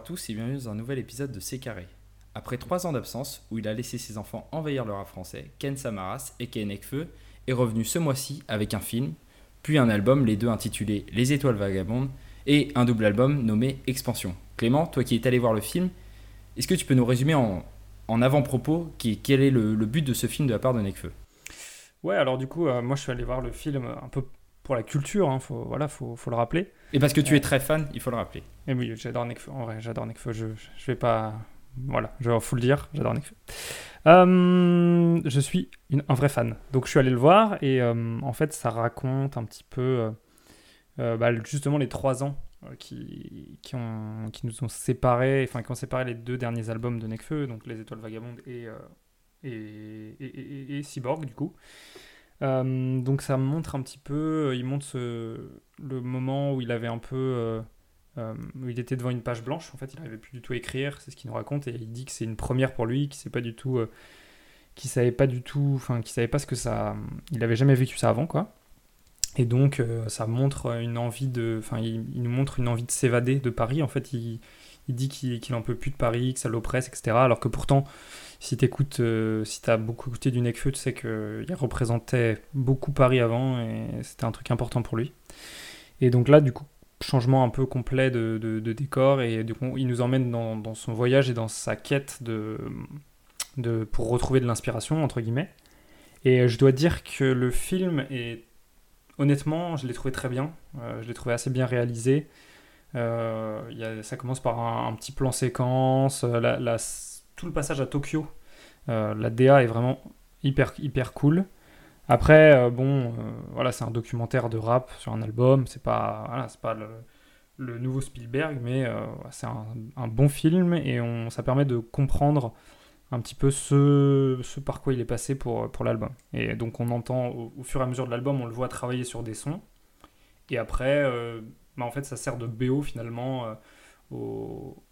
tous et bienvenue dans un nouvel épisode de C'est Carré. Après trois ans d'absence, où il a laissé ses enfants envahir le rap français, Ken Samaras et Ken Nekfeu est revenu ce mois-ci avec un film, puis un album, les deux intitulés Les Étoiles Vagabondes, et un double album nommé Expansion. Clément, toi qui es allé voir le film, est-ce que tu peux nous résumer en, avant-propos qui, quel est le, le but de ce film de la part de Nekfeu Ouais, alors du coup, euh, moi je suis allé voir le film un peu pour la culture, hein, faut, voilà, faut, faut le rappeler. Et parce que tu es très fan, il faut le rappeler. Et oui, j'adore Nekfeu, en vrai, j'adore Nekfeu, je, je vais pas... Voilà, je faut le dire, j'adore Nekfeu. Euh, je suis une- un vrai fan, donc je suis allé le voir, et euh, en fait ça raconte un petit peu, euh, euh, bah, justement les trois ans euh, qui, qui, ont, qui nous ont séparés, enfin qui ont séparé les deux derniers albums de Nekfeu, donc Les Étoiles Vagabondes et, euh, et, et, et- et Cyborg du coup. Euh, donc ça montre un petit peu, il montre ce- le moment où il avait un peu, euh, euh, où il était devant une page blanche. En fait, il n'arrivait plus du tout à écrire, c'est ce qu'il nous raconte, et il dit que c'est une première pour lui, qu'il sait pas du tout, euh, savait pas du tout, enfin qu'il savait pas ce que ça, il avait jamais vécu ça avant quoi. Et donc euh, ça montre une envie de, enfin il, nous montre une envie de s'évader de Paris. En fait, il, dit qu'il qu'il en peut plus de Paris, que ça l'oppresse, etc. Alors que pourtant si t'écoutes, euh, si t'as beaucoup écouté du Nekfeu, tu sais qu'il représentait beaucoup Paris avant et c'était un truc important pour lui. Et donc là, du coup, changement un peu complet de, de- décor et du coup, il nous emmène dans, dans son voyage et dans sa quête de, de, pour retrouver de l'inspiration, entre guillemets. Et je dois dire que le film est, honnêtement, je l'ai trouvé très bien. Euh, je l'ai trouvé assez bien réalisé. Euh, y a- ça commence par un, petit plan séquence, euh, la- tout le passage à Tokyo. Euh, la DA est vraiment hyper, hyper cool. Après, euh, bon, euh, voilà, c'est un documentaire de rap sur un album. C'est pas, pas le, nouveau Spielberg, mais c'est un, bon film et on, ça permet de comprendre un petit peu ce, par quoi il est passé pour, pour l'album. Et donc on entend au, fur et à mesure de l'album, on le voit travailler sur des sons. Et après, bah, en fait, ça sert de BO finalement euh, au,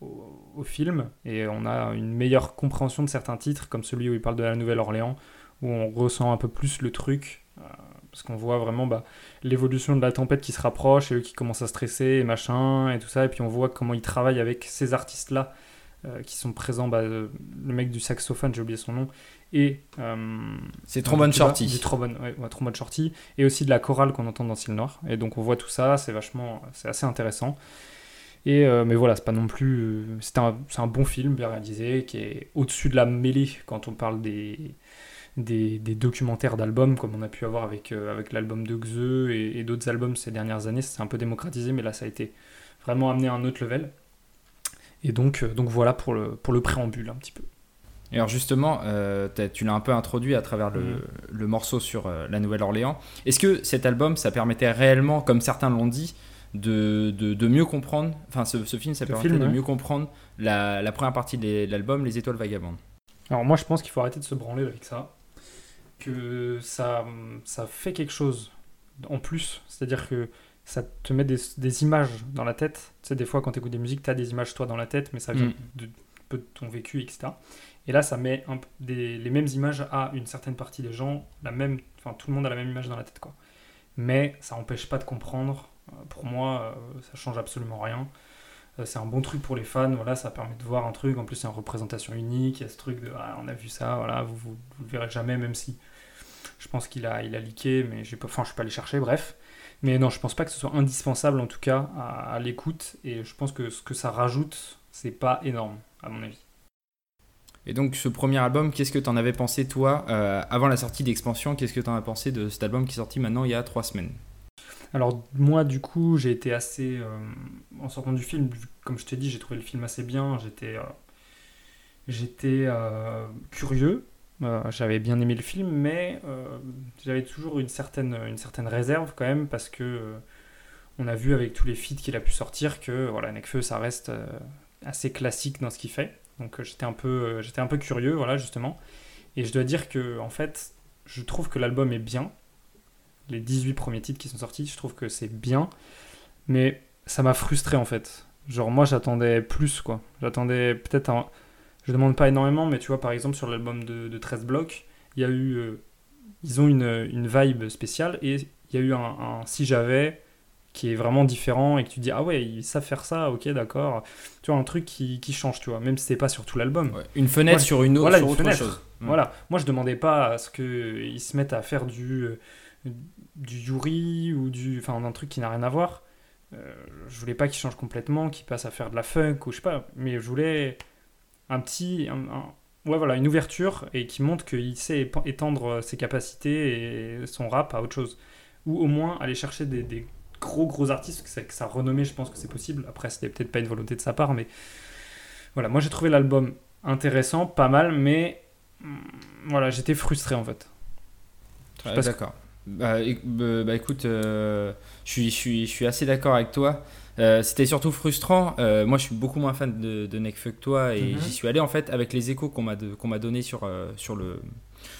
au, au film. Et on a une meilleure compréhension de certains titres, comme celui où il parle de la Nouvelle-Orléans, où on ressent un peu plus le truc. euh, parce qu'on voit vraiment bah, l'évolution de la tempête qui se rapproche et eux qui commencent à stresser et machin et tout ça. Et puis on voit comment ils travaillent avec ces artistes-là euh, qui sont présents. Bah, euh, le mec du saxophone, j'ai oublié son nom. Et. euh, C'est Trombone Shorty. Du trombone, ouais, ouais, trombone shorty. Et aussi de la chorale qu'on entend dans Ciel Noir. Et donc on voit tout ça, c'est vachement. C'est assez intéressant. Et, euh, mais voilà, c'est pas non plus. euh, C'est un, c'est un bon film, bien réalisé, qui est au-dessus de la mêlée quand on parle des, des, des documentaires d'albums, comme on a pu avoir avec, euh, avec l'album de Xe et, et d'autres albums ces dernières années. C'est un peu démocratisé, mais là, ça a été vraiment amené à un autre level. Et donc, euh, donc voilà pour le, pour le préambule, un petit peu. Et alors justement, euh, tu l'as un peu introduit à travers le, Mhm. le morceau sur euh, la Nouvelle-Orléans. Est-ce que cet album, ça permettait réellement, comme certains l'ont dit, de, de, de mieux comprendre, enfin ce, ce film, ça Ce permettait film, de ouais. mieux comprendre la, la première partie de l'album, Les Étoiles Vagabondes Alors moi je pense qu'il faut arrêter de se branler avec ça, que ça, ça fait quelque chose en plus, c'est-à-dire que ça te met des, des images dans la tête, tu sais des fois quand tu écoutes des musiques, tu as des images toi dans la tête, mais ça vient Mm. de, un peu de ton vécu, etc. Et là ça met un peu des, les mêmes images à une certaine partie des gens, la même, enfin tout le monde a la même image dans la tête quoi. Mais ça empêche pas de comprendre, pour moi euh, ça change absolument rien. Euh, C'est un bon truc pour les fans, voilà, ça permet de voir un truc. En plus, c'est une représentation unique. Il y a ce truc de ah, on a vu ça, voilà, vous, vous, vous le verrez jamais, même si je pense qu'il a, il a leaké, mais pas, enfin, je suis pas allé chercher, bref. Mais non, je pense pas que ce soit indispensable en tout cas à, l'écoute. Et je pense que ce que ça rajoute, c'est pas énorme, à mon avis. Et donc ce premier album, qu'est-ce que t'en avais pensé toi, euh, avant la sortie d'Expansion, qu'est-ce que t'en as pensé de cet album qui est sorti maintenant il y a trois semaines? Alors moi du coup j'ai été assez euh, en sortant du film comme je t'ai dit j'ai trouvé le film assez bien j'étais euh, euh, curieux j'avais bien aimé le film mais j'avais toujours une certaine réserve quand même parce que on a vu avec tous les feats qu'il a pu sortir que voilà Nekfeu ça reste assez classique dans ce qu'il fait. Donc j'étais un peu un peu curieux voilà justement. Et je dois dire que en fait je trouve que l'album est bien les 18 premiers titres qui sont sortis, je trouve que c'est bien, mais ça m'a frustré en fait. Genre moi j'attendais plus quoi. J'attendais peut-être un... Je demande pas énormément, mais tu vois par exemple sur l'album de, de 13 blocs, il y a eu... euh, Ils ont une, une vibe spéciale et il y a eu un, un Si j'avais qui est vraiment différent et que tu dis ah ouais ils savent faire ça ok d'accord tu vois un truc qui, qui change tu vois même si c'est pas sur tout l'album Ouais, Une fenêtre Moi, sur une autre, voilà, sur une autre fenêtre. chose. Mm. voilà moi je demandais pas à ce que ils se mettent à faire du euh, du Yuri ou du enfin un truc qui n'a rien à voir. Euh, je voulais pas qu'ils changent complètement qu'ils passent à faire de la funk ou je sais pas mais je voulais un petit un- un- ouais voilà une ouverture et qui montre qu'il sait étendre ses capacités et son rap à autre chose. Ou au moins aller chercher des, des gros gros artistes que ça, que ça renommée je pense que c'est possible. Après c'était peut-être pas une volonté de sa part mais voilà moi j'ai trouvé l'album intéressant pas mal mais hum, voilà j'étais frustré en fait. Ouais, d'accord. Bah, bah, bah, écoute, euh, je suis, je suis, je suis assez d'accord avec toi. Euh, C'était surtout frustrant. Euh, moi, je suis beaucoup moins fan de, de Nekfeu que toi et Mhm. j'y suis allé en fait avec les échos qu'on m'a qu'on m'a donné sur, euh, sur, le,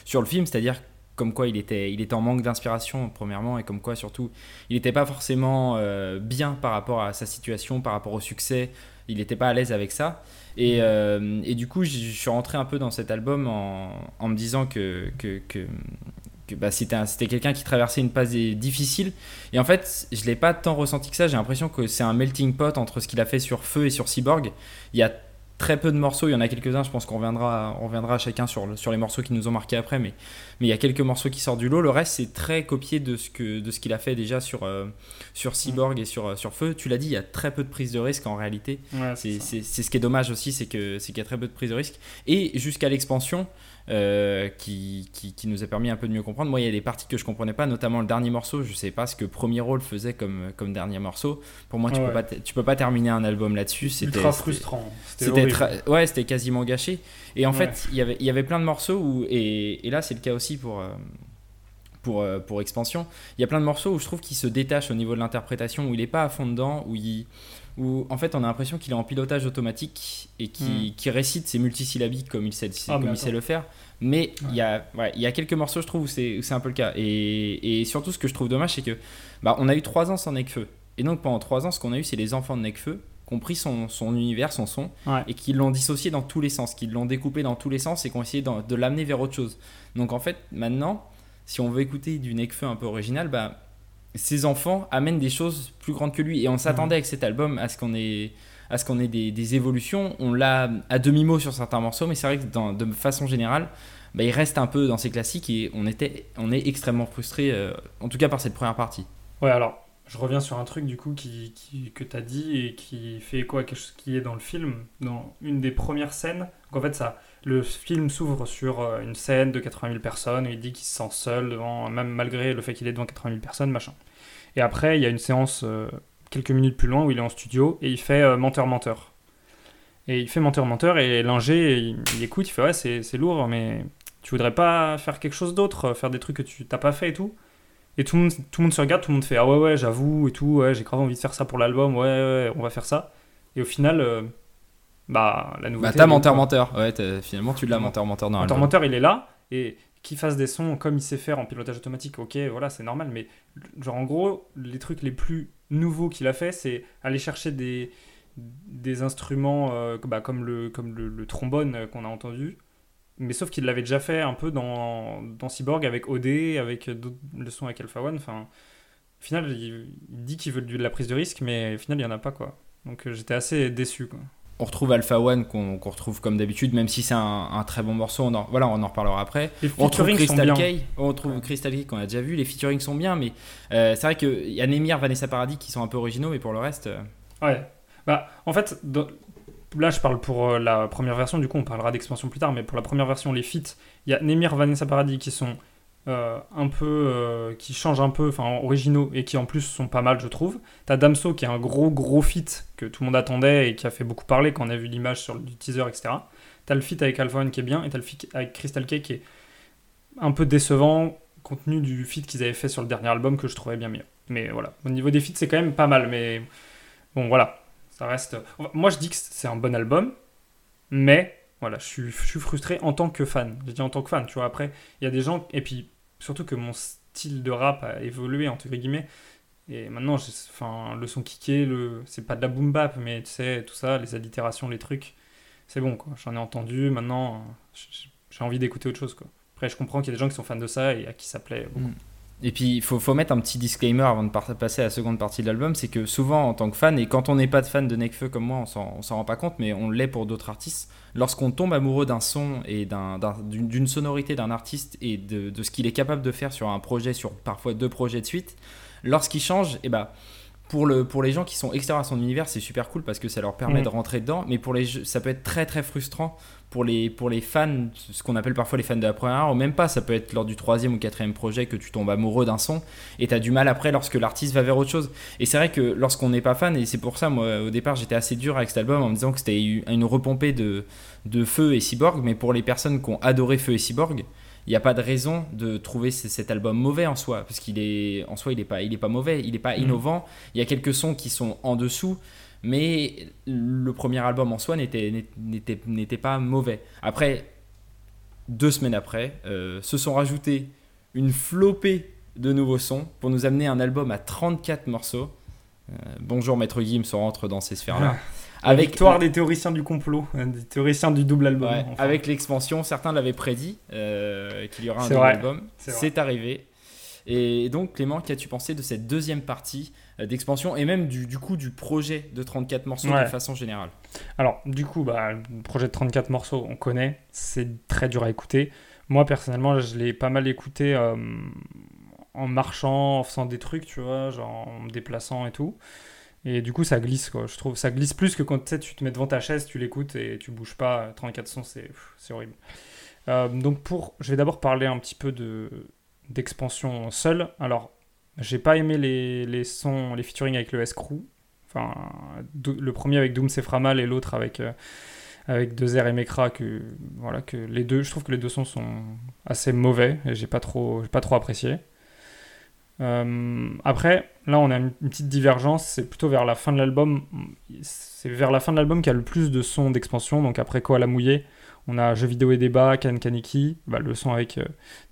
sur le film, c'est-à-dire comme quoi il était, il était en manque d'inspiration premièrement et comme quoi surtout il n'était pas forcément bien par rapport à sa situation, par rapport au succès. Il n'était pas à l'aise avec ça. Et, euh, et du coup, je je suis rentré un peu dans cet album en, en me disant que, que, que, que, bah, c'était un- c'était quelqu'un qui traversait une phase difficile. Et en fait, je l'ai pas tant ressenti que ça. J'ai l'impression que c'est un melting pot entre ce qu'il a fait sur Feu et sur Cyborg. Il y a très peu de morceaux, il y en a quelques-uns, je pense qu'on reviendra, on reviendra chacun sur, le- sur les morceaux qui nous ont marqué après, mais, mais il y a quelques morceaux qui sortent du lot. Le reste, c'est très copié de ce que de ce qu'il a fait déjà sur, euh, sur Cyborg et sur, euh, sur Feu. Tu l'as dit, il y a très peu de prise de risque en réalité. C'est c'est- c'est ce qui est dommage aussi, c'est que c'est qu'il y a très peu de prise de risque. Et jusqu'à l'expansion, euh, qui, qui, qui nous a permis un peu de mieux comprendre. Moi, il y a des parties que je comprenais pas, notamment le dernier morceau. Je sais pas ce que Premier Rôle faisait comme, comme dernier morceau. Pour moi, tu, Ouais. peux pas, tu peux pas terminer un album là-dessus. C'était frustrant c'était ouais, c'était quasiment gâché. Et en Ouais. fait, il y avait, il y avait plein de morceaux où, et, et là, c'est le cas aussi pour, euh, pour, euh, pour Expansion. Il y a plein de morceaux où je trouve qu'il se détache au niveau de l'interprétation, où il est pas à fond dedans, où il, où en fait, on a l'impression qu'il est en pilotage automatique et qui, qui récite ses multisyllabiques comme il sait, Ah, comme il sait le faire. Mais il y a, ouais, y a quelques morceaux, je trouve, où c'est un peu le cas. Et, et surtout, ce que je trouve dommage, c'est que, bah, on a eu trois ans sans Nekfeu. Et donc, pendant trois ans, ce qu'on a eu, c'est les enfants de Nekfeu qui ont pris son, son univers, son son, Ouais. et qui l'ont dissocié dans tous les sens, qui l'ont découpé dans tous les sens et qui ont essayé de l'amener vers autre chose. Donc en fait, maintenant, si on veut écouter du Nekfeu un peu original, bah, ses enfants amènent des choses plus grandes que lui. Et on s'attendait avec cet album à ce qu'on ait, à ce qu'on ait des, des évolutions. On l'a à demi-mot sur certains morceaux, mais c'est vrai que dans- de façon générale, bah, il reste un peu dans ses classiques et on, était, on est extrêmement frustré, euh, en tout cas par cette première partie. Ouais, alors, je reviens sur un truc du coup qui, qui- que tu as dit et qui fait écho à quelque chose qui est dans le film. Dans une des premières scènes, donc en fait, ça, le film s'ouvre sur euh, une scène de 80 000 personnes et il dit qu'il se sent seul, devant, même malgré le fait qu'il est devant 80 000 personnes, machin. Et après, il y a une séance euh, quelques minutes plus loin où il est en studio et il fait euh, menteur-menteur. Et il fait menteur-menteur et l'ingé, il, écoute, il fait ouais, c'est lourd, mais tu voudrais pas faire quelque chose d'autre, faire des trucs que tu t'as pas fait et tout? Et tout le, monde, se regarde, tout le monde fait Ah ouais, ouais, j'avoue, et tout, ouais, j'ai grave envie de faire ça pour l'album, ouais, ouais, on va faire ça. Et au final, bah, la Bah, nouveauté. t'as elle est menteur, menteur. Ouais, t'as- finalement, tu l'as menteur, menteur dans Menteur, menteur, il est là, et qu'il fasse des sons comme il sait faire en pilotage automatique, ok, voilà, c'est normal, mais genre en gros, les trucs les plus nouveaux qu'il a fait, c'est aller chercher des, des instruments euh, bah, comme, le, comme le, le trombone euh, qu'on a entendu, mais sauf qu'il l'avait déjà fait un peu dans, dans Cyborg avec OD, avec le son avec Alpha One, enfin, au final, il, il dit qu'il veut de la prise de risque, mais au final, il n'y en a pas, quoi. Donc euh, j'étais assez déçu, quoi. On retrouve Alpha One qu'on retrouve comme d'habitude, même si c'est un, un très bon morceau. On en, voilà, on en reparlera après. Les On retrouve Crystal bien. K, on retrouve Crystal K qu'on a déjà vu, les featuring sont bien, mais euh, c'est vrai qu'il y a Nemir, Vanessa Paradis qui sont un peu originaux, mais pour le reste, euh, Ouais. Bah, en fait, dans- là, je parle pour euh, la première version, du coup, on parlera d'expansion plus tard, mais pour la première version, les feats, il y a Nemir, Vanessa Paradis qui sont euh, un peu. euh, qui changent un peu, enfin, originaux et qui en plus sont pas mal, je trouve. T'as Damso qui est un gros, gros feat que tout le monde attendait et qui a fait beaucoup parler quand on a vu l'image sur le teaser, etc. T'as le feat avec Alpha One qui est bien et t'as le feat avec Crystal K qui est un peu décevant compte tenu du feat qu'ils avaient fait sur le dernier album que je trouvais bien meilleur. Mais voilà, au niveau des feats, c'est quand même pas mal, mais bon, voilà. Ça reste. Moi, je dis que c'est un bon album, mais voilà, je suis, je suis frustré en tant que fan. Je dis en tant que fan, tu vois. Après, il y a des gens. Et puis, surtout que mon style de rap a évolué, entre guillemets. Et maintenant, enfin, le son kické, le... c'est pas de la boom bap, mais tu sais, tout ça, les allitérations, les trucs, c'est bon, quoi. J'en ai entendu, maintenant, j'ai j'ai envie d'écouter autre chose, quoi. Après, je comprends qu'il y a des gens qui sont fans de ça et à qui ça plaît beaucoup. Mm. Et puis, il faut, mettre un petit disclaimer avant de passer à la seconde partie de l'album, c'est que souvent, en tant que fan, et quand on n'est pas de fan de Nekfeu comme moi, on s'en rend pas compte, mais on l'est pour d'autres artistes, lorsqu'on tombe amoureux d'un son et d'une sonorité d'un artiste et de, de ce qu'il est capable de faire sur un projet, sur parfois deux projets de suite, lorsqu'il change, et eh ben, pour, le, pour les gens qui sont extérieurs à son univers, c'est super cool parce que ça leur permet mm. de rentrer dedans, mais pour les ça peut être très très frustrant pour les, pour les fans, ce qu'on appelle parfois les fans de la première heure, ou même pas, ça peut être lors du troisième ou quatrième projet que tu tombes amoureux d'un son et tu as du mal après lorsque l'artiste va vers autre chose. Et c'est vrai que lorsqu'on n'est pas fan, et c'est pour ça, moi au départ j'étais assez dur avec cet album en me disant que c'était une repompée de, de Feu et Cyborg, mais pour les personnes qui ont adoré Feu et Cyborg, il n'y a pas de raison de trouver cet album mauvais en soi, parce qu'il est en soi il n'est pas, il est pas mauvais, il n'est pas mm. innovant. Il y a quelques sons qui sont en dessous, mais le premier album en soi n'était pas mauvais. Après, deux semaines après, euh, se sont rajoutés une flopée de nouveaux sons pour nous amener un album à 34 morceaux. Euh, bonjour Maître Gims, on rentre dans ces sphères-là. avec victoire des théoriciens du complot, hein, des théoriciens du double album. Avec l'expansion, certains l'avaient prédit euh, qu'il y aura un double album. C'est arrivé. Et donc Clément, qu'as-tu pensé de cette deuxième partie euh, d'expansion et même du, du, coup du projet de 34 morceaux de façon générale? Alors du coup, bah, le projet de 34 morceaux, on connaît, c'est très dur à écouter. Moi personnellement, je l'ai pas mal écouté euh, en marchant, en faisant des trucs, tu vois, genre en me déplaçant et tout. Et du coup, ça glisse, quoi. Je trouve ça glisse plus que quand tu te mets devant ta chaise, tu l'écoutes et tu bouges pas. 34 sons, c'est horrible. Euh, donc, pour, je vais d'abord parler un petit peu de d'expansion seule. Alors, j'ai pas aimé les, les, sons, les featuring avec le S-Crew. Enfin, le premier avec Doom Mal et l'autre avec, euh, avec et Mekra. Voilà, que les deux, je trouve que les deux sons sont assez mauvais et j'ai pas pas trop apprécié. Euh, après, là, on a une, petite divergence. C'est plutôt vers la fin de l'album. C'est vers la fin de l'album qu'il y a le plus de sons d'expansion. Donc après quoi, la mouillée, on a Jeux vidéo et débat, Kan Kaniki, bah, le son avec euh,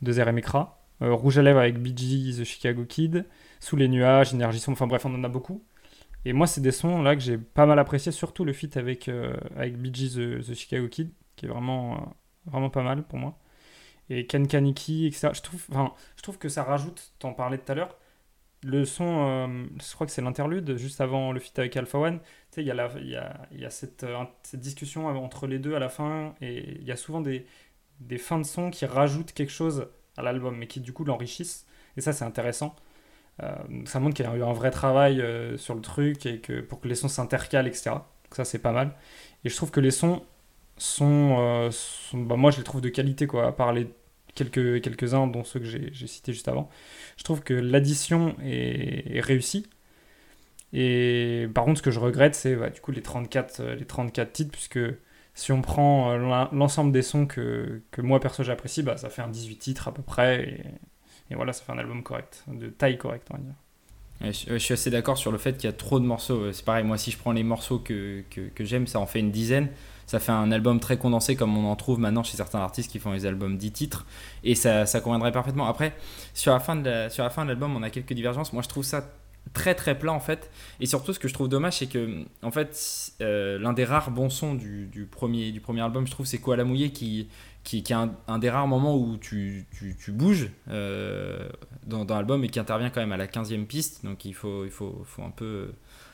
Dezer et Mekra. Euh, Rouge à lèvres avec BG, The Chicago Kid, Sous les nuages, Énergie sombre, enfin bref, on en a beaucoup. Et moi, c'est des sons là que j'ai pas mal apprécié, surtout le feat avec, euh, avec BG, The, Chicago Kid, qui est vraiment, vraiment pas mal pour moi. Et Ken Kaniki, etc. Je trouve, enfin, je trouve que ça rajoute, t'en parlais tout à l'heure, le son, je crois que c'est l'interlude, juste avant le feat avec Alpha One. Tu sais, il y a, y a, y a cette, cette, discussion entre les deux à la fin, et il y a souvent des, des fins de son qui rajoutent quelque chose à l'album, mais qui du coup l'enrichissent. Et ça, c'est intéressant. Euh, ça montre qu'il y a eu un vrai travail euh, sur le truc et que pour que les sons s'intercalent, etc. Donc ça, c'est pas mal. Et je trouve que les sons sont, euh, bah, moi, je les trouve de qualité, quoi, à part les quelques, quelques-uns, dont ceux que j'ai cités juste avant. Je trouve que l'addition est, réussie. Et par contre, ce que je regrette, c'est bah, du coup les 34, les 34 titres, puisque si on prend euh, l'ensemble des sons que, que moi perso j'apprécie, bah, ça fait un 18 titres à peu près. Et, voilà, ça fait un album correct, de taille correcte, on va dire. je, suis assez d'accord sur le fait qu'il y a trop de morceaux. C'est pareil, moi si je prends les morceaux que, que j'aime, ça en fait une dizaine. Ça fait un album très condensé comme on en trouve maintenant chez certains artistes qui font les albums 10 titres. Et ça, ça conviendrait parfaitement. Après, sur la fin de l'album, on a quelques divergences. Moi je trouve ça très très plat en fait. Et surtout, ce que je trouve dommage, c'est que en fait, euh, l'un des rares bons sons du, premier, album, je trouve, c'est Quoi la mouillé qui, qui, qui est un, des rares moments où tu, tu, tu bouges euh, dans, dans l'album et qui intervient quand même à la 15e piste. Donc il faut, il faut, faut un peu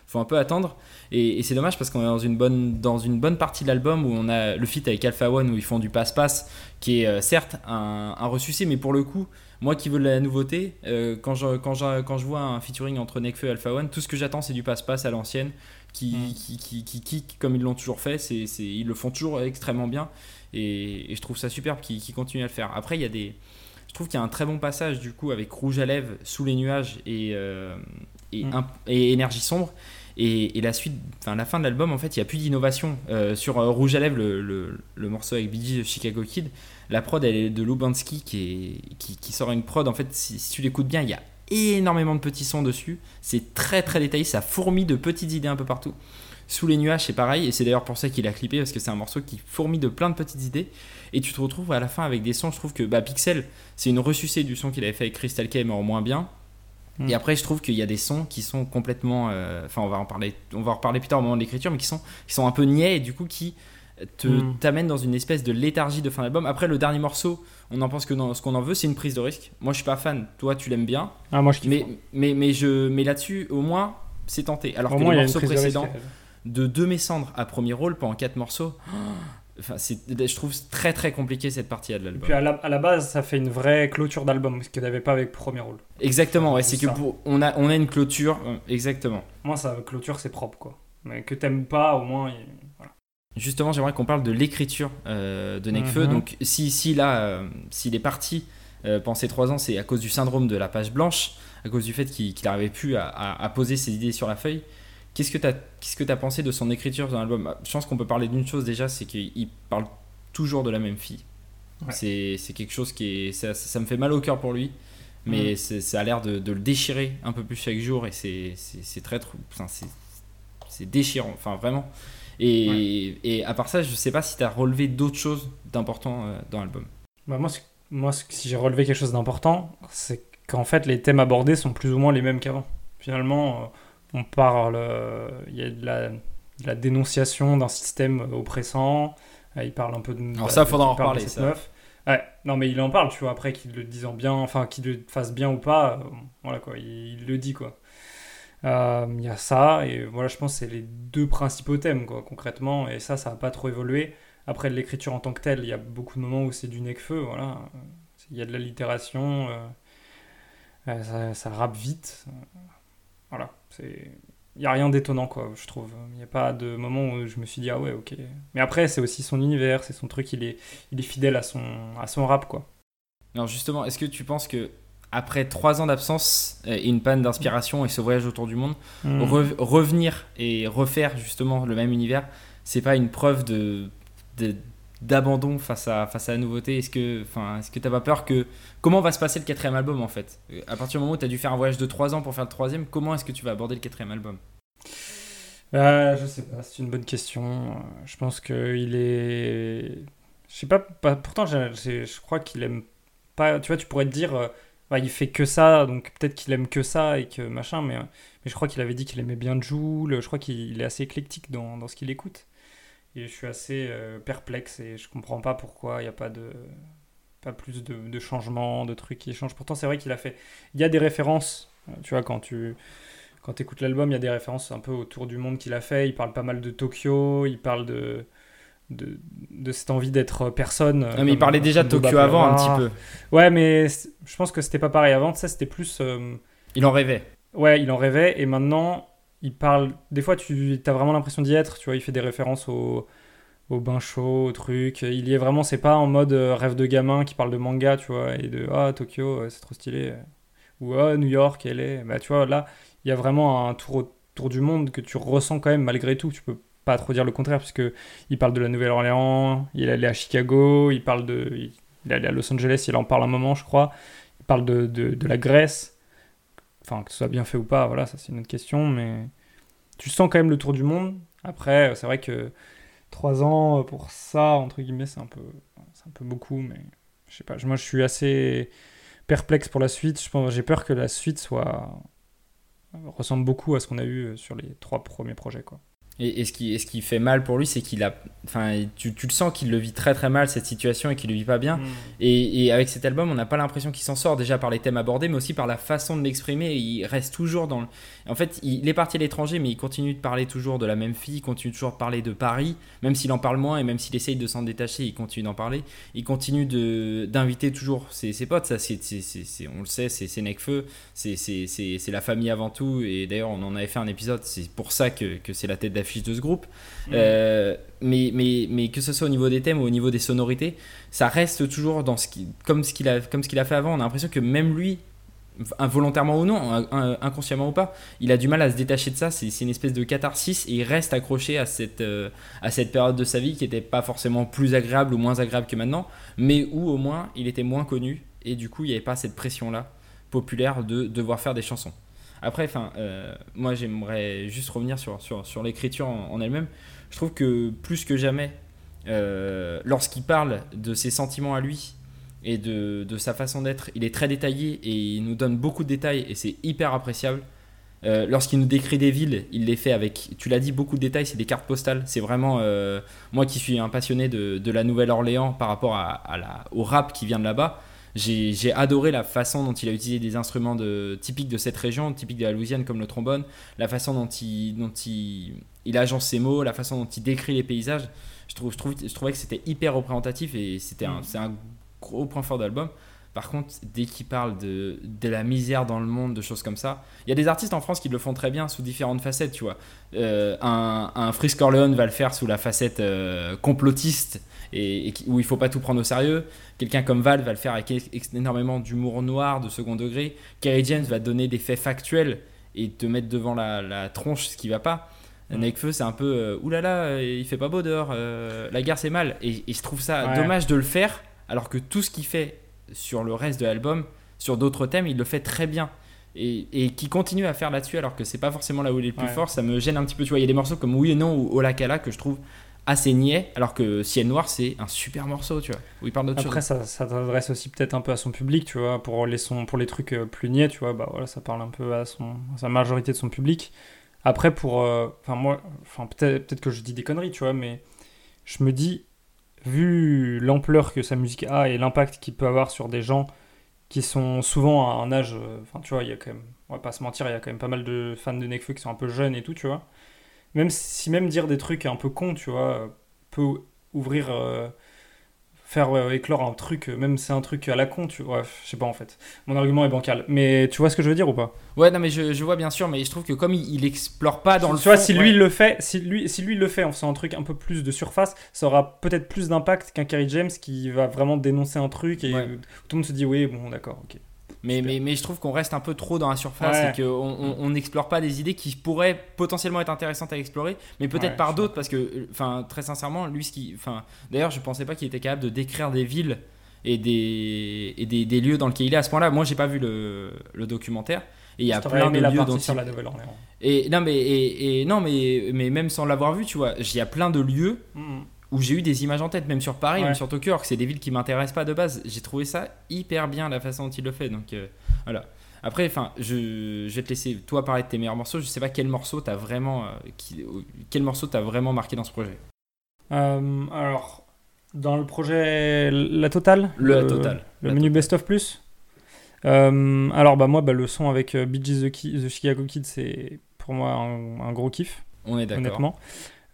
faut un peu attendre. Et, c'est dommage parce qu'on est dans une bonne, dans une bonne partie de l'album où on a le feat avec Alpha One où ils font du passe-passe, qui est euh, certes un, un ressuscité, mais pour le coup, moi qui veux de la nouveauté, euh, quand, je, quand, je, quand je vois un featuring entre Nekfeu et Alpha One, tout ce que j'attends c'est du passe-passe à l'ancienne qui, mm. qui, qui, qui, kick comme ils l'ont toujours fait. C'est, ils le font toujours extrêmement bien et, je trouve ça superbe qu'ils, continuent à le faire. Après, il y a des. Je trouve qu'il y a un très bon passage du coup avec Rouge à lèvres, Sous les nuages et, euh, et, mm. et, Énergie sombre. Et, la suite, enfin la fin de l'album, en fait, il n'y a plus d'innovation. Euh, sur Rouge à lèvres, le, le, le morceau avec Bee de Chicago Kid, la prod, elle est de Lubansky qui, est, qui, sort une prod. En fait, si, tu l'écoutes bien, il y a énormément de petits sons dessus. C'est très très détaillé, ça fourmille de petites idées un peu partout. Sous les nuages, c'est pareil, et c'est d'ailleurs pour ça qu'il a clippé, parce que c'est un morceau qui fourmille de plein de petites idées. Et tu te retrouves à la fin avec des sons, je trouve que bah, Pixel, c'est une ressucée du son qu'il avait fait avec Crystal K, mais en moins bien. Hmm. Et après, je trouve qu'il y a des sons qui sont complètement. Euh, enfin, on va en parler, on va en reparler plus tard au moment de l'écriture, mais qui sont, qui sont un peu niais et du coup qui te Mm. t'amène dans une espèce de léthargie de fin d'album. Après, le dernier morceau, on en pense que dans ce qu'on en veut, c'est une prise de risque. Moi, je suis pas fan. Toi, tu l'aimes bien, Ah, moi je kiffe. mais mais mais je mais là-dessus, au moins, c'est tenté. Alors Au que moins, les morceaux précédents, de De mes cendres à premier rôle pendant quatre morceaux. Enfin, c'est, je trouve très très compliqué cette partie-là de Et l'album. puis à la, à la base, ça fait une vraie clôture d'album, ce qu'il n'avait pas avec Premier Rôle. Exactement, ouais, c'est que pour, on a on a une clôture, euh, exactement. Moi, ça, clôture, c'est propre, quoi. Mais que t'aimes pas, au moins, voilà. Justement, j'aimerais qu'on parle de l'écriture euh, de Nekfeu. Mhm. Donc, si, si là, euh, s'il est parti euh, pendant ces trois ans, c'est à cause du syndrome de la page blanche, à cause du fait qu'il n'arrivait plus à, à- à poser ses idées sur la feuille. Qu'est-ce que tu as, qu'est-ce que as pensé de son écriture dans l'album? Je pense qu'on peut parler d'une chose déjà, c'est qu'il parle toujours de la même fille. Ouais. C'est, quelque chose qui est. Ça, ça me fait mal au cœur pour lui, mais c'est- ça a l'air de, de le déchirer un peu plus chaque jour et c'est, très. c'est, déchirant, enfin vraiment. Et, et à part ça, je sais pas si tu as relevé d'autres choses d'important euh, dans l'album. Bah, moi, moi si j'ai relevé quelque chose d'important, c'est qu'en fait, les thèmes abordés sont plus ou moins les mêmes qu'avant. Finalement, euh, on parle. euh, Il y a de la, de la dénonciation d'un système oppressant. euh, il parle un peu de. Alors ça, faudra en reparler, ça. Ouais, non, mais il en parle, tu vois, après qu'il le dise en bien, enfin, qu'il le fasse bien ou pas, euh, voilà quoi, il, il le dit quoi. Euh, Il y a ça, et voilà, je pense que c'est les deux principaux thèmes, quoi, concrètement, et ça, ça n'a pas trop évolué. Après, de l'écriture en tant que telle, il y a beaucoup de moments où c'est du nec-feu, voilà. Il y a de l'allitération, euh, ça, ça rappe vite. voilà, c'est... Il n'y a rien d'étonnant, quoi, je trouve. Il n'y a pas de moment où je me suis dit, ah ouais, ok. Mais après, c'est aussi son univers, c'est son truc, il est, il est fidèle à son, à son rap, quoi. Alors justement, est-ce que tu penses que après trois ans d'absence euh, et une panne d'inspiration et ce voyage autour du monde, Mm. re- revenir et refaire justement le même univers, c'est pas une preuve de, de- d'abandon face à face à la nouveauté Est-ce que est-ce pas peur que comment va se passer le quatrième album en fait? À partir du moment où t'as dû faire un voyage de trois ans pour faire le troisième, comment est-ce que tu vas aborder le quatrième album? Euh, je sais pas, c'est une bonne question. Je pense qu'il est. Je sais pas, pourtant je crois qu'il aime pas. Tu vois, tu pourrais te dire, euh, bah, il fait que ça, donc peut-être qu'il aime que ça et que machin, mais, euh, mais je crois qu'il avait dit qu'il aimait bien Joule, je crois qu'il est assez éclectique dans, dans ce qu'il écoute. Et je suis assez euh, perplexe et je comprends pas pourquoi il n'y a pas de. Pas plus de, de changements, de trucs qui changent. Pourtant, c'est vrai qu'il a fait. Il y a des références, euh, tu vois, quand tu quand écoutes l'album, il y a des références un peu autour du monde qu'il a fait. Il parle pas mal de Tokyo, il parle de, de, de cette envie d'être personne. Ah, mais il parlait déjà de Tokyo avant un petit peu. Ouais, mais je pense que c'était pas pareil avant. Ça, c'était plus. euh, Il en rêvait. Ouais, il en rêvait. Et maintenant, il parle. Des fois, tu as vraiment l'impression d'y être. Tu vois, il fait des références au, au bain chaud, au truc. Il y est vraiment. C'est pas en mode euh, rêve de gamin qui parle de manga, tu vois, et de Ah, Tokyo, euh, c'est trop stylé. Ou Ah, New York, elle est. Bah, tu vois, là, il y a vraiment un tour autour du monde que tu ressens quand même malgré tout. Tu peux pas trop dire le contraire, puisque il parle de la Nouvelle-Orléans, il est allé à Chicago, il parle de. Il est allé à Los Angeles, il en parle un moment, je crois. Il parle de, de, de la Grèce. Que ce soit bien fait ou pas, voilà, ça c'est une autre question, mais tu sens quand même le tour du monde. Après, c'est vrai que trois ans pour ça, entre guillemets, c'est un peu, beaucoup, mais je sais pas. Moi, je suis assez perplexe pour la suite. J'ai peur que la suite soit ressemble beaucoup à ce qu'on a eu sur les trois premiers projets, quoi. Et, et ce, qui, et ce qui fait mal pour lui, c'est qu'il a. Enfin, tu, tu le sens qu'il le vit très très mal cette situation et qu'il le vit pas bien. Et, et avec cet album, on n'a pas l'impression qu'il s'en sort déjà par les thèmes abordés, mais aussi par la façon de l'exprimer. Il reste toujours dans. le- En fait, il est parti à l'étranger, mais il continue de parler toujours de la même fille, il continue toujours de parler de Paris, même s'il en parle moins et même s'il essaye de s'en détacher, il continue d'en parler. Il continue de- d'inviter toujours ses, ses potes, ça, c'est, on le sait, c'est, Necfeu, c'est la famille avant tout. Et d'ailleurs, on en avait fait un épisode, c'est pour ça que, que c'est la tête d'affiche de ce groupe. Euh, mais, mais, mais que ce soit au niveau des thèmes ou au niveau des sonorités, ça reste toujours dans ce qui, comme ce qu'il a, comme ce qu'il a fait avant. On a l'impression que même lui, involontairement ou non, in- in- inconsciemment ou pas, il a du mal à se détacher de ça. C'est une espèce de catharsis et il reste accroché à cette, euh, à cette période de sa vie qui n'était pas forcément plus agréable ou moins agréable que maintenant, mais où au moins il était moins connu et du coup il n'y avait pas cette pression-là populaire de devoir faire des chansons. Après, enfin, euh, moi j'aimerais juste revenir sur, sur, sur l'écriture en, elle-même. Je trouve que plus que jamais, euh, lorsqu'il parle de ses sentiments à lui et de, de sa façon d'être, il est très détaillé et il nous donne beaucoup de détails et c'est hyper appréciable. Euh, Lorsqu'il nous décrit des villes, il les fait avec, tu l'as dit, beaucoup de détails, c'est des cartes postales. C'est vraiment, moi qui suis un passionné de, de la Nouvelle-Orléans par rapport à, à la, au rap qui vient de là-bas, j'ai adoré la façon dont il a utilisé des instruments de, typiques de cette région, typiques de la Louisiane comme le trombone, la façon dont il, dont il, il agence ses mots, la façon dont il décrit les paysages. Je, trouve, je, trouve, je trouvais que c'était hyper représentatif et c'était un, Mm. un gros point fort de l'album. Par contre, dès qu'il parle de, de la misère dans le monde, de choses comme ça, il y a des artistes en France qui le font très bien sous différentes facettes, tu vois. Euh, un, un Frisk Corleone va le faire sous la facette euh, complotiste et, où il faut pas tout prendre au sérieux. Quelqu'un comme Val va le faire avec énormément d'humour noir, de second degré. Kerry James va donner des faits factuels et te mettre devant la, la tronche ce qui va pas. Mm. Nekfeu, c'est un peu euh, oulala, il fait pas beau dehors, euh, la guerre c'est mal. Et, et je trouve ça Ouais. dommage de le faire alors que tout ce qu'il fait sur le reste de l'album, sur d'autres thèmes, il le fait très bien. Et, et qui continue à faire là-dessus alors que c'est pas forcément là où il est le plus Ouais. fort, ça me gêne un petit peu. Tu vois, il y a des morceaux comme Oui et Non ou Olakala que je trouve assez niais, alors que Ciel Noir c'est un super morceau, tu vois, où il parle d'autre Après, chose. ça, ça s'adresse aussi peut-être un peu à son public, tu vois, pour les, sons, pour les trucs euh, plus niais, tu vois, bah voilà, ça parle un peu à, son, à sa majorité de son public. Après, pour. euh, Enfin, moi, enfin, peut-être peut que je dis des conneries, tu vois, mais je me dis, vu l'ampleur que sa musique a et l'impact qu'il peut avoir sur des gens qui sont souvent à un âge. euh, Enfin, tu vois, il y a quand même. On va pas se mentir, il y a quand même pas mal de fans de Nekfeu qui sont un peu jeunes et tout, tu vois. Même si même dire des trucs un peu cons, tu vois, euh, peut ouvrir. euh, faire euh, éclore un truc, euh, même si c'est un truc à la con, tu vois. Je sais pas en fait. Mon argument est bancal. Mais tu vois ce que je veux dire ou pas? Ouais, non, mais je, je vois bien sûr, mais je trouve que comme il, il explore pas dans le Tu vois, si ouais. lui il le fait, si lui, si lui il le fait en faisant un truc un peu plus de surface, ça aura peut-être plus d'impact qu'un Kerry James qui va vraiment dénoncer un truc et Ouais. tout le monde se dit oui, bon, d'accord, ok. Mais, mais, mais je trouve qu'on reste un peu trop dans la surface Ouais. et qu'on on- on n'explore pas des idées qui pourraient potentiellement être intéressantes à explorer, mais peut-être Ouais, par d'autres, parce que, euh, enfin, très sincèrement, lui, ce qui. Enfin, d'ailleurs, je pensais pas qu'il était capable de décrire des villes et des, et des, des lieux dans lesquels il est à ce point-là. Moi, j'ai pas vu le, le documentaire. Et il y a plein de la lieux dont sur il- la Nouvelle-Orléans. Et non, mais, et, et non, mais, mais même sans l'avoir vu, tu vois, il y a plein de lieux Mhm. Où j'ai eu des images en tête, même sur Paris, Ouais. même sur Tokyo, alors que c'est des villes qui m'intéressent pas de base. J'ai trouvé ça hyper bien la façon dont il le fait. Donc euh, voilà. Après, enfin, je, je vais te laisser toi parler de tes meilleurs morceaux. Je sais pas quel morceau t'as vraiment, euh, qui, quel morceau t'as vraiment marqué dans ce projet. Euh, alors, dans le projet La Totale Le La Totale. Le La menu Totale. Best of Plus Alors, bah, moi, bah, le son avec Bee Gees the, Ki- the Chicago Kid, c'est pour moi un, un gros kiff, On est d'accord. honnêtement.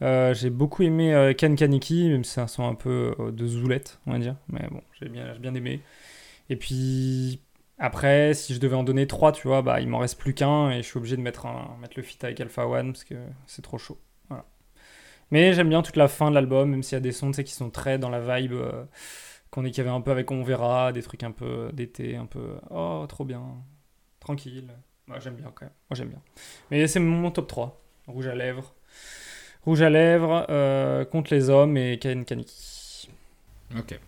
Euh, j'ai beaucoup aimé euh, Kan Kaniki, même si c'est un son un peu euh, de zoulette, on va dire. Mais bon, j'ai bien, bien aimé. Et puis, après, si je devais en donner trois, tu vois, bah, il m'en reste plus qu'un et je suis obligé de mettre, un, mettre le feat avec Alpha One parce que c'est trop chaud. Voilà. Mais j'aime bien toute la fin de l'album, même s'il y a des sons qui sont très dans la vibe euh, qu'on est qu'il y avait un peu avec On Verra, des trucs un peu d'été, un peu oh, trop bien, tranquille. Moi, j'aime bien quand même. Moi, j'aime bien. Mais c'est mon top 3. Rouge à lèvres. Rouge à lèvres, euh, Contre les hommes et Ken Kaniki. Ok.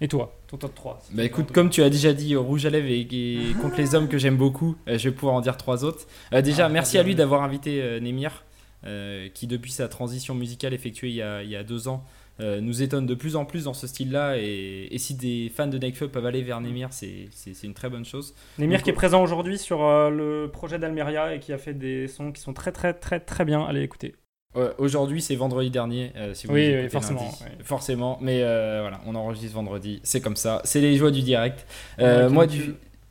Et toi, ton top 3 si Bah écoute, comme tu as déjà dit, euh, Rouge à lèvres et, et contre les hommes que j'aime beaucoup, euh, je vais pouvoir en dire trois autres. Euh, déjà, Ah, merci à lui d'avoir invité Némir, euh, qui depuis sa transition musicale effectuée il y a, il y a deux ans, nous étonne de plus en plus dans ce style-là. Et, et si des fans de Nekfeu peuvent aller vers Némir, c'est une très bonne chose. Némir Donc, qui est présent aujourd'hui sur euh, le projet d'Almeria et qui a fait des sons qui sont très très très très bien. Allez écouter. Ouais, Aujourd'hui, c'est vendredi dernier, euh, si vous Oui, oui, forcément, lundi. oui. Forcément, mais euh, voilà, on enregistre vendredi, c'est comme ça, c'est les joies du direct. Euh, Ouais, moi,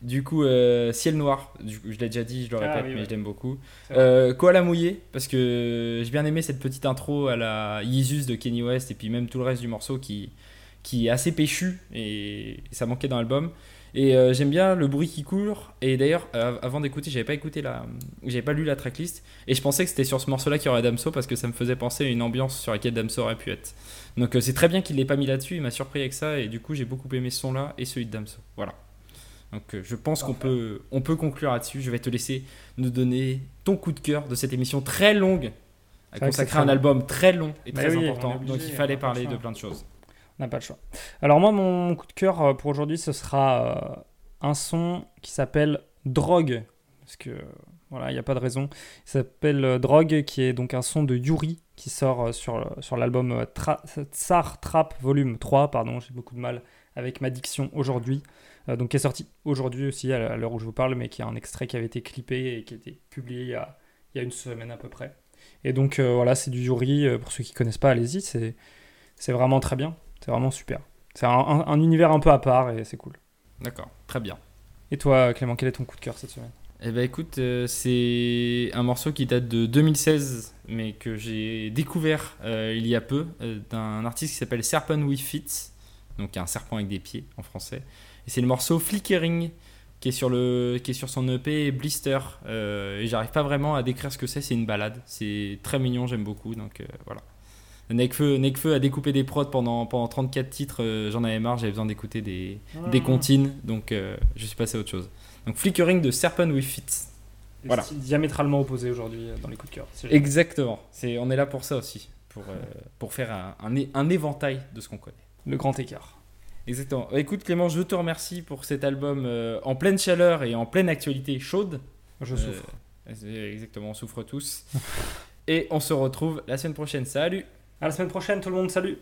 du, coup, euh, Ciel Noir, du coup, je l'ai déjà dit, je le Ah répète, oui, mais ouais. je l'aime beaucoup. Euh, Koala mouillé, parce que j'ai bien aimé cette petite intro à la Yeezus de Kenny West, et puis même tout le reste du morceau qui, qui est assez péchu, et ça manquait dans l'album. Et euh, j'aime bien le bruit qui court. Et d'ailleurs, euh, avant d'écouter, j'avais pas écouté la, j'avais pas lu la tracklist. Et je pensais que c'était sur ce morceau-là qu'il y aurait Damso parce que ça me faisait penser à une ambiance sur laquelle Damso aurait pu être. Donc euh, c'est très bien qu'il l'ait pas mis là-dessus. Il m'a surpris avec ça. Et du coup, j'ai beaucoup aimé ce son-là et celui de Damso. Voilà. Donc euh, je pense qu'on peut, on peut conclure là-dessus. Je vais te laisser nous donner ton coup de cœur de cette émission très longue. À un très album très long et Bah très oui, important. obligé, Donc il fallait le parler de plein de choses. On n'a pas le choix. Alors moi, mon coup de cœur euh, pour aujourd'hui, ce sera euh, un son qui s'appelle Drogue. Parce que, euh, voilà, il n'y a pas de raison. Il s'appelle Drogue, qui est donc un son de Yuri, qui sort sur, l'album Tsar Trap Volume 3. Pardon, j'ai beaucoup de mal avec ma diction aujourd'hui. donc qui est sorti aujourd'hui aussi à l'heure où je vous parle, mais qui est un extrait qui avait été clippé et qui a été publié il y a, une semaine à peu près. Et donc voilà, c'est du Yuri, pour ceux qui connaissent pas, allez-y, c'est vraiment très bien, c'est vraiment super. C'est un, un univers un peu à part et c'est cool. D'accord, très bien. Et toi Clément, quel est ton coup de cœur cette semaine? Eh ben écoute, euh, c'est un morceau qui date de 2016, mais que j'ai découvert euh, il y a peu, euh, d'un artiste qui s'appelle Serpent with Feet, donc un serpent avec des pieds en français. Et c'est le morceau Flickering qui est sur, le, qui est sur son EP Blister. et j'arrive pas vraiment à décrire ce que c'est, c'est une balade. C'est très mignon, j'aime beaucoup, donc voilà. Nekfeu, a découpé des prods pendant, pendant 34 titres, j'en avais marre, j'avais besoin d'écouter des, des ah. comptines, donc je suis passé à autre chose. Donc Flickering de Serpent with Fit. Voilà. Diamétralement opposé aujourd'hui euh, dans les coups de cœur. Exactement. C'est, on est là pour ça aussi, pour, euh, pour faire un, un, éventail de ce qu'on connaît. Le grand écart. Exactement. Écoute Clément, je te remercie pour cet album euh, en pleine chaleur et en pleine actualité chaude. Je souffre. exactement, on souffre tous. et on se retrouve la semaine prochaine. Salut À la semaine prochaine tout le monde, salut